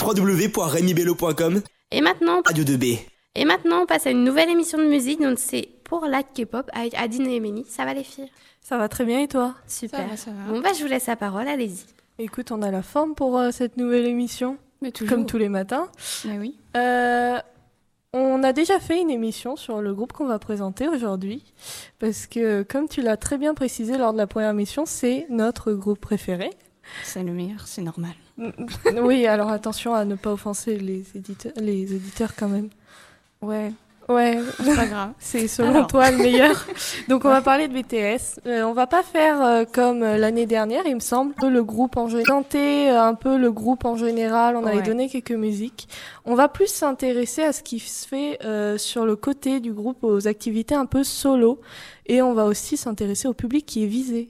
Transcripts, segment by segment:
www.remibello.com Et maintenant, Radio 2B. et maintenant, on passe à une nouvelle émission de musique. Donc, c'est pour la K-pop avec Adine et Emily. Ça va les filles? Ça va très bien et toi? Super. Ça va, ça va. Bon, bah, je vous laisse la parole. Allez-y. Écoute, on a la forme pour euh, cette nouvelle émission, Mais toujours. comme tous les matins. Mais oui. Euh, on a déjà fait une émission sur le groupe qu'on va présenter aujourd'hui, parce que comme tu l'as très bien précisé lors de la première émission, c'est notre groupe préféré. C'est le meilleur, c'est normal. oui, alors attention à ne pas offenser les éditeurs, les quand même. Ouais, Ouais, c'est pas grave. c'est selon Alors. toi le meilleur. Donc on va parler de BTS. Euh, on va pas faire euh, comme euh, l'année dernière, il me semble, le groupe en. Tenter euh, un peu le groupe en général, on avait donné quelques musiques. On va plus s'intéresser à ce qui se fait euh, sur le côté du groupe, aux activités un peu solo. Et on va aussi s'intéresser au public qui est visé.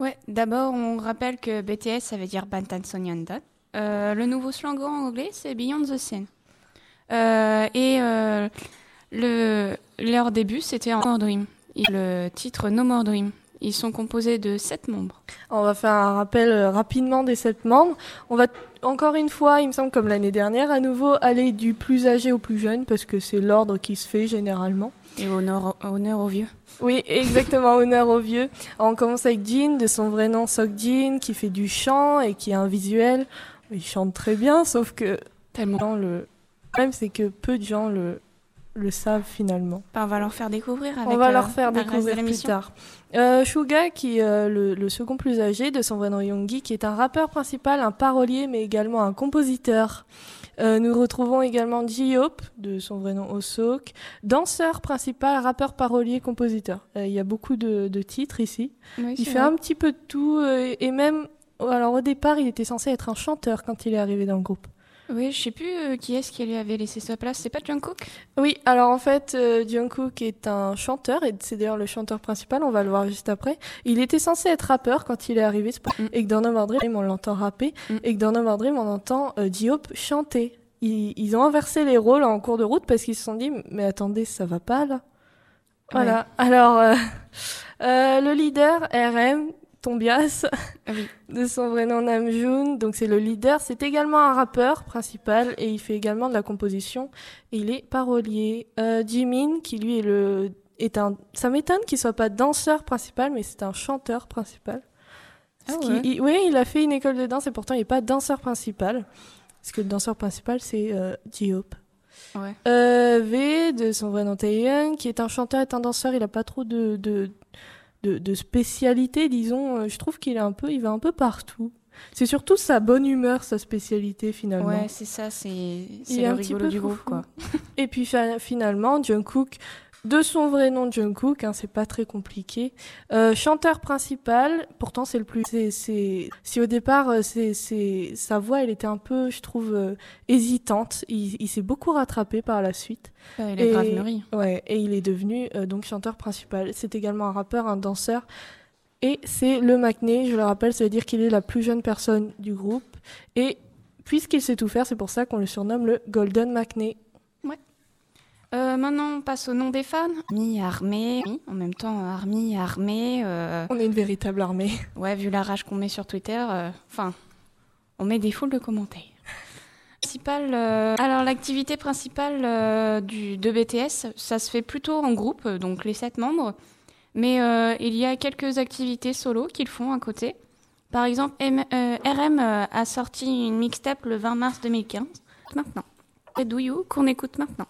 Ouais, d'abord, on rappelle que BTS, ça veut dire Bantan Sonyeondan. Euh, le nouveau slogan en anglais, c'est Beyond the Scene. Euh, et euh, le, leur début, c'était en Dream. Et le titre No More Dream. Ils sont composés de sept membres. On va faire un rappel euh, rapidement des sept membres. On va encore une fois, il me semble comme l'année dernière, à nouveau aller du plus âgé au plus jeune parce que c'est l'ordre qui se fait généralement. Et honneur, honneur aux vieux. Oui, exactement, honneur aux vieux. On commence avec Jin, de son vrai nom Sok Jin, qui fait du chant et qui a un visuel. Il chante très bien, sauf que Tellement. le problème c'est que peu de gens le, le savent finalement. Bah, on va leur faire découvrir avec On va euh, leur faire le reste de découvrir plus tard. Euh, Suga, qui est euh, le, le second plus âgé de son vrai nom Yoongi, qui est un rappeur principal, un parolier, mais également un compositeur. Euh, nous retrouvons également J-Hope, de son vrai nom Osok, danseur principal, rappeur, parolier, compositeur. Euh, il y a beaucoup de, de titres ici. Oui, Il fait vrai. un petit peu de tout, euh, et même, alors au départ, il était censé être un chanteur quand il est arrivé dans le groupe. Oui, je sais plus euh, qui est-ce qui lui avait laissé sa place. C'est pas Jungkook? Oui, alors en fait, euh, Jungkook est un chanteur, et c'est d'ailleurs le chanteur principal, on va le voir juste après. Il était censé être rappeur quand il est arrivé, Mm. et que dans No More Dream, on l'entend rapper, Mm. et que dans No More Dream, on entend euh, J-Hope chanter. Ils, ils ont inversé les rôles en cours de route parce qu'ils se sont dit, mais attendez, ça va pas là Voilà, alors euh, euh, le leader, RM, Tombias, Ah oui. de son vrai nom Namjoon, donc c'est le leader, c'est également un rappeur principal et il fait également de la composition. Et il est parolier. Euh, Jimin, qui lui est le est un, ça m'étonne qu'il soit pas danseur principal, mais c'est un chanteur principal. Ah ouais. il- oui, il a fait une école de danse et pourtant il n'est pas danseur principal. Parce que le danseur principal c'est euh, J-Hope. Ouais. Euh, v de son vrai nom Taehyung, qui est un chanteur et un danseur, il a pas trop de de, de, de spécialité, disons. Euh, Je trouve qu'il est un peu, il va un peu partout. C'est surtout sa bonne humeur, sa spécialité finalement. Ouais, c'est ça, c'est le un petit rigolo peu du groupe, quoi. Et puis finalement, Jungkook, de son vrai nom Jungkook, hein, c'est pas très compliqué. Euh, chanteur principal, pourtant c'est le plus. C'est, au départ, euh, c'est, c'est, sa voix, elle était un peu, je trouve, euh, hésitante. Il, il s'est beaucoup rattrapé par la suite. Il est Et- grave mûri. Ouais, et il est devenu donc chanteur principal. C'est également un rappeur, un danseur. Et c'est le Macné, je le rappelle, ça veut dire qu'il est la plus jeune personne du groupe. Et puisqu'il sait tout faire, c'est pour ça qu'on le surnomme le Golden Macné. Euh, maintenant, on passe au nom des fans. Army, armée. Oui, En même temps, army, armée. euh, On est une véritable armée. Ouais, vu la rage qu'on met sur Twitter, euh, enfin, on met des foules de commentaires. Principal, alors l'activité principale du, de BTS, ça se fait plutôt en groupe, donc les sept membres. Mais il y a quelques activités solo qu'ils font à côté. Par exemple, M- RM a sorti une mixtape le 20 mars 2015. Maintenant. Et Do You qu'on écoute maintenant.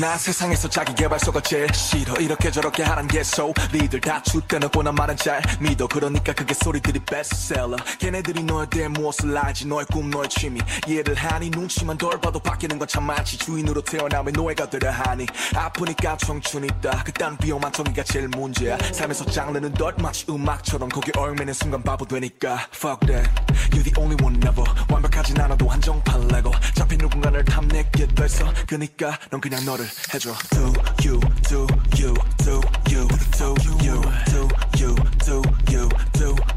나 세상에서 자기 개발소가 제일 싫어. 이렇게 저렇게 하란 게 소리들 다 죽대놓고 난 말은 잘 믿어. 그러니까 그게 소리들이 베스트셀러 걔네들이 너에 대해 무엇을 알지? 너의 꿈 너의 취미. 이해를 하니? 눈치만 덜 봐도 바뀌는 건 참 많지. 주인으로 태어나면 노예가 되려 하니. 아프니까 청춘이다. 그딴 위험한 정의가 제일 문제야. 삶에서 장르는 덜 마치 음악처럼. 거기 얼매는 순간 바보 되니까. Fuck that. You're the only one never. 완벽하진 않아도 한정판 레고. 잡힌 누군가를 탐내게 됐어 그니까 넌 그냥 너를 해줘 Do you, do you, do you, do you, do you, do you, do you,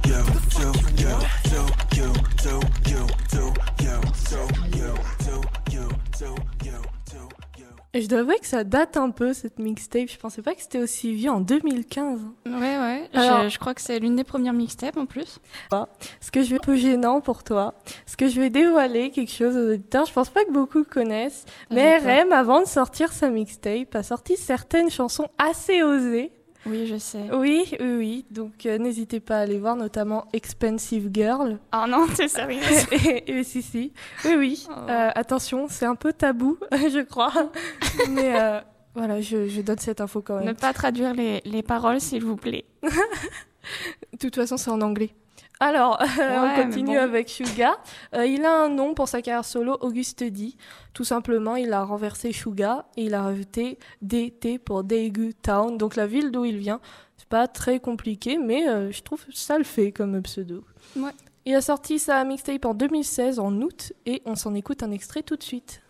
je dois avouer que ça date un peu cette mixtape. Je pensais pas que c'était aussi vieux en 2015. Ouais, ouais. Alors- je, je crois que c'est l'une des premières mixtapes en plus. Ce que je vais un peu gênant pour toi, ce que je vais dévoiler quelque chose aux auditeurs, je pense pas que beaucoup connaissent, mais Vas-y, RM, avant de sortir sa mixtape, a sorti certaines chansons assez osées. Oui, je sais. Oui, oui, oui. Donc euh, n'hésitez pas à aller voir, notamment Expensive Girl. Oh non, t'es sérieux et, et si, si. Oui, oui. Oh. Euh, attention, c'est un peu tabou, je crois. mais euh, voilà, je, je donne cette info quand Ne même. pas traduire les, les paroles, s'il vous plaît. De toute façon, c'est en anglais. Alors, euh, on Ouais, continue bon. avec Suga. Euh, il a un nom pour sa carrière solo, Auguste D. Tout simplement, il a renversé Suga et il a rajouté DT pour Daegu Town, donc la ville d'où il vient. C'est pas très compliqué, mais euh, je trouve ça le fait comme pseudo. Ouais. Il a sorti sa mixtape en 2016, en août, et on s'en écoute un extrait tout de suite.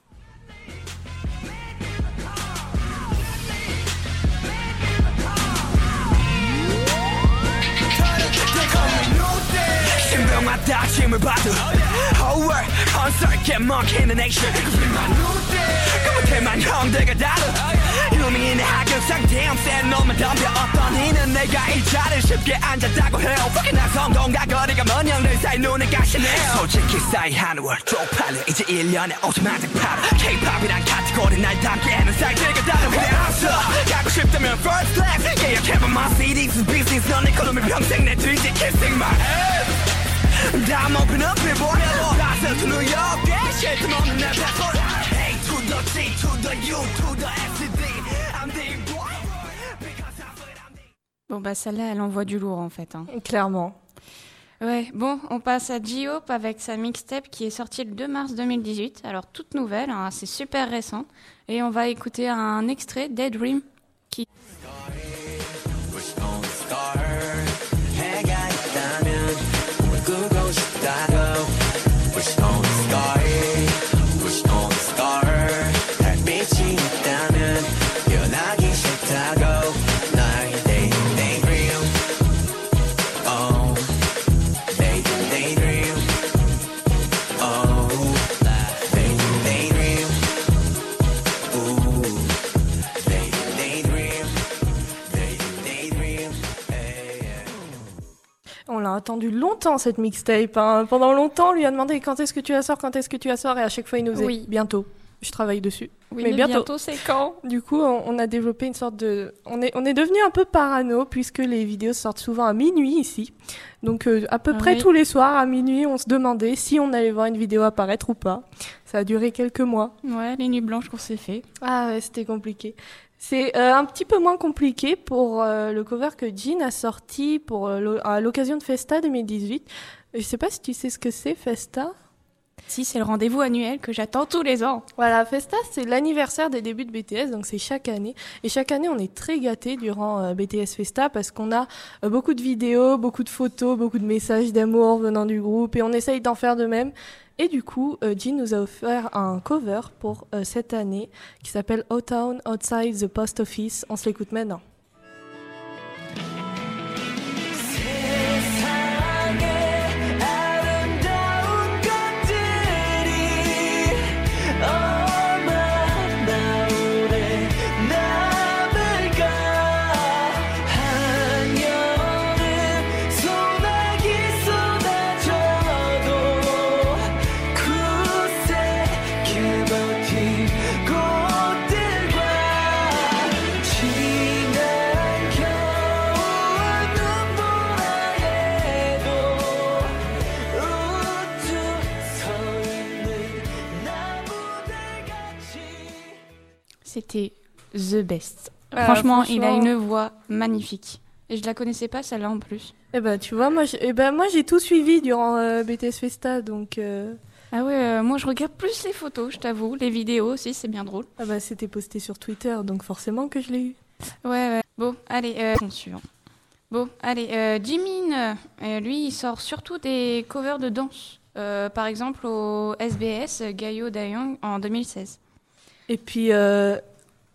신병마다 힘을 받아 Whole world 컨설게 먹히는 액션 그못해만 형들과 다르 유명인 하극상 damn 센 놈만 덤벼 어떤 이는 내가 이 자리에 쉽게 앉았다고 해요 Fucking 나 성공과 거리가 먼 형들 사이 눈을 가시네요 솔직히 싸이 한월 쪽팔려 이제 1년에 5천만 장 팔아 K-POP이란 카테고리 날 담기에는 사이트가 다른 그래 알았어 가고 싶다면 first class 예약해봐 my CDs is business 넌 이코노미 평생 내 뒤지 kissing my ass I'm open up and boy Passes to New York Yeah, shit, come on and that's what A to the G to the U to the S to D I'm the boy Because I feel I'm the Bon, bah celle-là, elle envoie du lourd en fait. hein. Clairement. Ouais, bon, on passe à J-Hope avec sa mixtape qui est sortie le 2 mars 2018. Alors, toute nouvelle, hein, c'est super récent. Et on va écouter un extrait Daydream attendu longtemps cette mixtape. hein. Pendant longtemps, on lui a demandé quand est-ce que tu la sors, quand est-ce que tu la sors, et à chaque fois il nous disait Oui. bientôt. Je travaille dessus. Oui, Mais bientôt. c'est quand? Du coup, on, on a développé une sorte de. On est, on est devenu un peu parano puisque les vidéos sortent souvent à minuit ici. Donc, euh, à peu Ah près oui. tous les soirs à minuit, on se demandait si on allait voir une vidéo apparaître ou pas. Ça a duré quelques mois. Ouais, les nuits blanches qu'on s'est fait. Ah ouais, c'était compliqué. C'est euh, un petit peu moins compliqué pour euh, le cover que Jean a sorti pour euh, à l'occasion de Festa 2018. Je sais pas si tu sais ce que c'est Festa. Si, c'est le rendez-vous annuel que j'attends tous les ans. Voilà, Festa, c'est l'anniversaire des débuts de BTS, donc c'est chaque année. Et chaque année, on est très gâtés durant euh, BTS Festa parce qu'on a euh, beaucoup de vidéos, beaucoup de photos, beaucoup de messages d'amour venant du groupe et on essaye d'en faire de même. Et du coup, euh, Jin nous a offert un cover pour euh, cette année qui s'appelle O Town Outside the Post Office. On se l'écoute maintenant. The Best. Franchement, il a une voix magnifique. Et je la connaissais pas celle-là en plus. Eh ben, tu vois, moi, j'ai- eh ben, moi, j'ai tout suivi durant euh, BTS Festa, donc euh, Ah ouais, euh, moi je regarde plus les photos, je t'avoue. Les vidéos aussi, c'est bien drôle. ah bah, c'était posté sur Twitter, donc forcément que je l'ai eu. Ouais, ouais. Bon, allez, suivant. Bon, allez, Jimin, lui, il sort surtout des covers de danse. Par exemple, au SBS, Gayo Daeyoung en 2016. Et puis,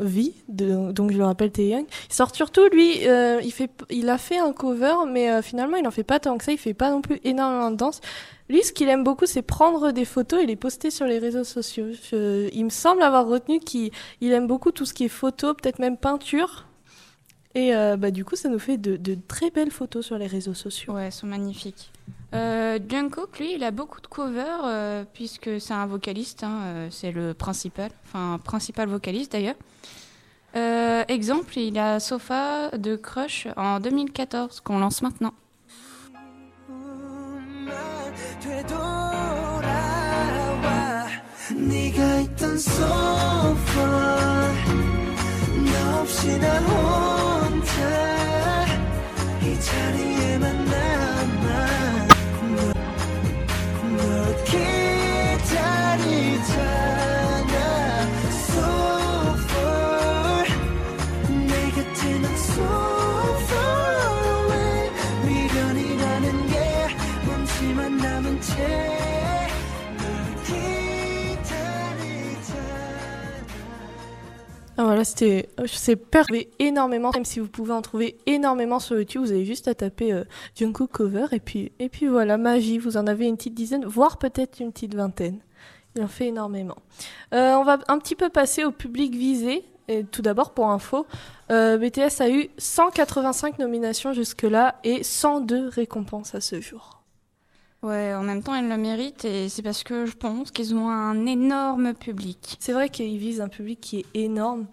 V, de, donc je le rappelle, Tae Young. Il sort surtout, lui, euh, il, fait, il a fait un cover, mais euh, finalement, il en fait pas tant que ça. Il fait pas non plus énormément de danse. Lui, ce qu'il aime beaucoup, c'est prendre des photos et les poster sur les réseaux sociaux. Il me semble avoir retenu qu'il il aime beaucoup tout ce qui est photo, peut-être même peinture. Et euh, bah, du coup, ça nous fait de, de très belles photos sur les réseaux sociaux. Ouais, elles sont magnifiques. Euh, Jungkook, lui, il a beaucoup de covers euh, puisque c'est un vocaliste, hein, euh, c'est le principal, enfin principal vocaliste d'ailleurs. Euh, exemple, il a Sofa de Crush en 2014 qu'on lance maintenant. C'était. C'est pervé énormément, même si vous pouvez en trouver énormément sur YouTube. Vous avez juste à taper euh, cover et puis, et puis voilà, magie. Vous en avez une petite dizaine, voire peut-être une petite vingtaine. Il en fait énormément. Euh, on va un petit peu passer au public visé. Tout d'abord, pour info, euh, BTS a eu 185 nominations jusque-là et 102 récompenses à ce jour. Ouais, en même temps, ils le méritent et c'est parce que je pense qu'ils ont un énorme public. C'est vrai qu'ils visent un public qui est énorme.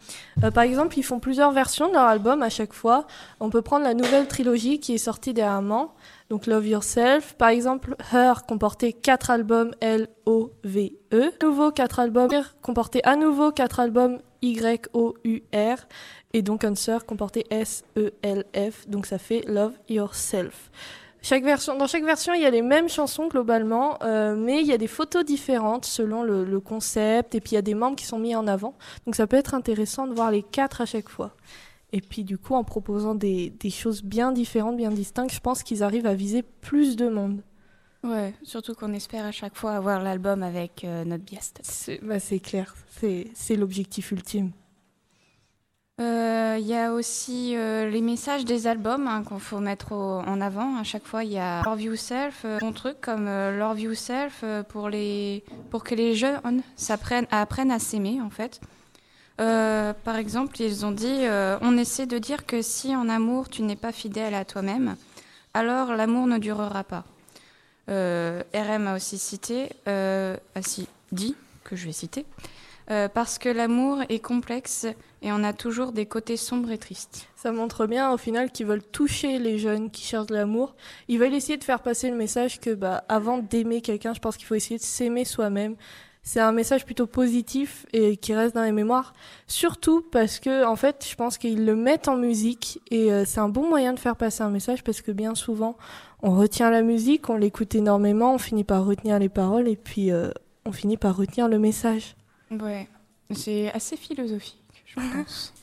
Euh, par exemple, ils font plusieurs versions de leur album à chaque fois. On peut prendre la nouvelle trilogie qui est sortie dernièrement, donc Love Yourself. Par exemple, Her comportait quatre albums L-O-V-E. Nouveau quatre albums comportait à nouveau quatre albums Y-O-U-R. Et donc Answer comportait S-E-L-F. Donc ça fait Love Yourself. Chaque version, dans chaque version, il y a les mêmes chansons globalement, euh, mais il y a des photos différentes selon le, le concept, et puis il y a des membres qui sont mis en avant. Donc ça peut être intéressant de voir les quatre à chaque fois. Et puis du coup, en proposant des, des choses bien différentes, bien distinctes, je pense qu'ils arrivent à viser plus de monde. Ouais, surtout qu'on espère à chaque fois avoir l'album avec euh, notre biast. C'est bah, c'est clair, c'est l'objectif ultime. Euh, Il y a aussi euh, les messages des albums hein, qu'on faut mettre en avant. À chaque fois, il y a Love Yourself, euh, bon truc comme euh, Love Yourself euh, pour, les, pour que les jeunes apprennent à s'aimer en fait. Euh, par exemple, ils ont dit euh, on essaie de dire que si en amour tu n'es pas fidèle à toi-même, alors l'amour ne durera pas. Euh, RM a aussi cité, euh, a dit que je vais citer, euh, parce que l'amour est complexe et on a toujours des côtés sombres et tristes. Ça montre bien au final qu'ils veulent toucher les jeunes qui cherchent l'amour. Ils veulent essayer de faire passer le message que bah, avant d'aimer quelqu'un, je pense qu'il faut essayer de s'aimer soi-même. C'est un message plutôt positif et qui reste dans les mémoires. Surtout parce que, en fait, je pense qu'ils le mettent en musique et euh, c'est un bon moyen de faire passer un message parce que bien souvent, on retient la musique, on l'écoute énormément, on finit par retenir les paroles et puis euh, on finit par retenir le message. Ouais, c'est assez philosophique, je pense.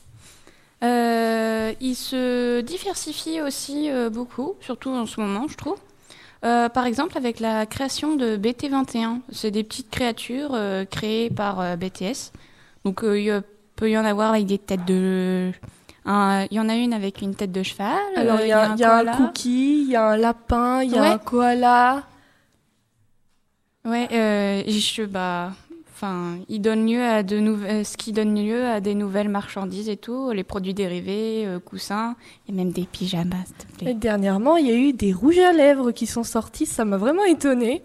Euh, il se diversifie aussi euh, beaucoup, surtout en ce moment, je trouve. Euh, par exemple, avec la création de BT21, c'est des petites créatures créées par BTS. Donc, il peut y en avoir avec des têtes de. Il y en a une avec une tête de cheval. Alors, il y a, il y a un cookie, il y a un lapin, il y a Ouais. un koala. Ouais, je, bah, enfin, il donne lieu à de nouvelles, ce qui donne lieu à des nouvelles marchandises et tout, les produits dérivés, euh, coussins, et même des pyjamas, s'il te Et plaît. dernièrement, il y a eu des rouges à lèvres qui sont sortis, ça m'a vraiment étonnée.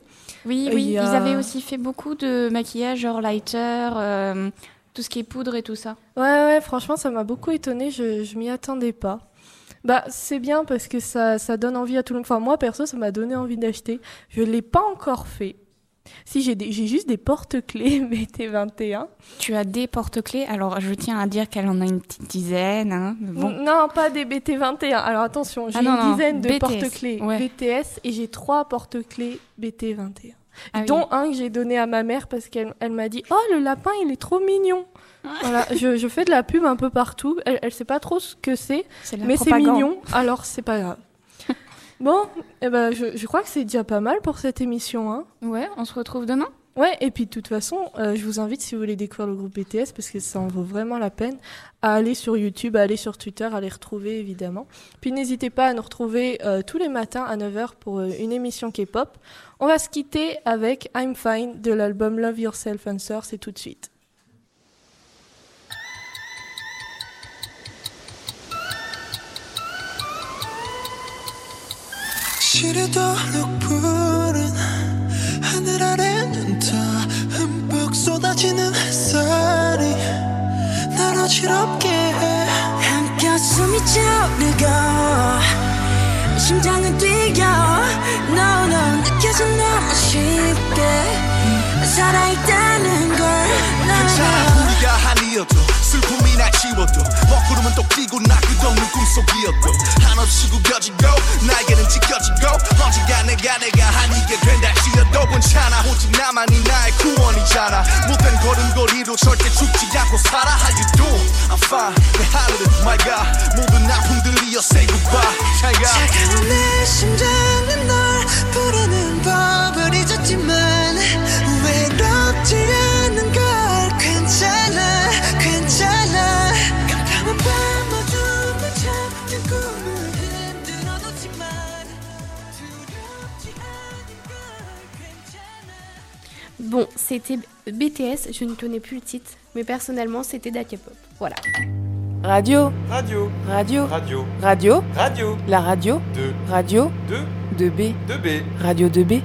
Oui, il oui, y ils a- avaient aussi fait beaucoup de maquillage, genre lighter, euh, tout ce qui est poudre et tout ça. Ouais, ouais, franchement, ça m'a beaucoup étonnée, je, je m'y attendais pas. Bah, c'est bien parce que ça, ça donne envie à tout le monde. Enfin, moi, perso, ça m'a donné envie d'acheter. Je l'ai pas encore fait. Si, j'ai juste des porte-clés BT21. Tu as des porte-clés, alors je tiens à dire qu'elle en a une petite dizaine, hein, mais bon. Non, pas des BT21. Alors attention, j'ai Ah une non, dizaine de porte-clés ouais. BTS et j'ai trois porte-clés BT21. Ah oui. dont un que j'ai donné à ma mère parce qu'elle elle m'a dit Oh, le lapin, il est trop mignon. voilà, je, je fais de la pub un peu partout. Elle, elle sait pas trop ce que c'est, mais c'est mignon, alors c'est pas grave. Bon, eh ben, je, je crois que c'est déjà pas mal pour cette émission. Hein. Ouais, on se retrouve demain Ouais, et puis de toute façon, euh, je vous invite, si vous voulez découvrir le groupe BTS, parce que ça en vaut vraiment la peine, à aller sur YouTube, à aller sur Twitter, à les retrouver évidemment. Puis n'hésitez pas à nous retrouver euh, tous les matins à 9h pour euh, une émission K-pop. On va se quitter avec I'm Fine de l'album Love Yourself Answer, c'est tout de suite. 하늘 아래는 다 흠뻑 쏟아지는 햇살이 날 어지럽게 해. 한가슴이 차오르고 심장은 뛰어 No no 느껴져 너무 쉽게 살아있다는 걸 괜찮아 우리가 아니어도 지워도 먹구름은 또 끼고 나 끝없는 꿈속이었도 한없이 구겨지고 나에게는 지켜지고 언젠가 내가 내가 아니게 된다 지어도 괜찮아. 오직 나만이 나의 구원이잖아. 못된 걸음걸이로 절대 죽지 않고 살아. How you doing? I'm fine. 내 하늘은 my God 모든 아픔 들 이어 say goodbye. 잘가. 차가운 내 심장은 널 부르는 법을 잊었지만 c'était BTS, je ne connais plus le titre, mais personnellement c'était da K-pop. Voilà. Radio. Radio. Radio. Radio. Radio. Radio. La radio. De. Radio. 2. 2B. 2B. Radio 2B.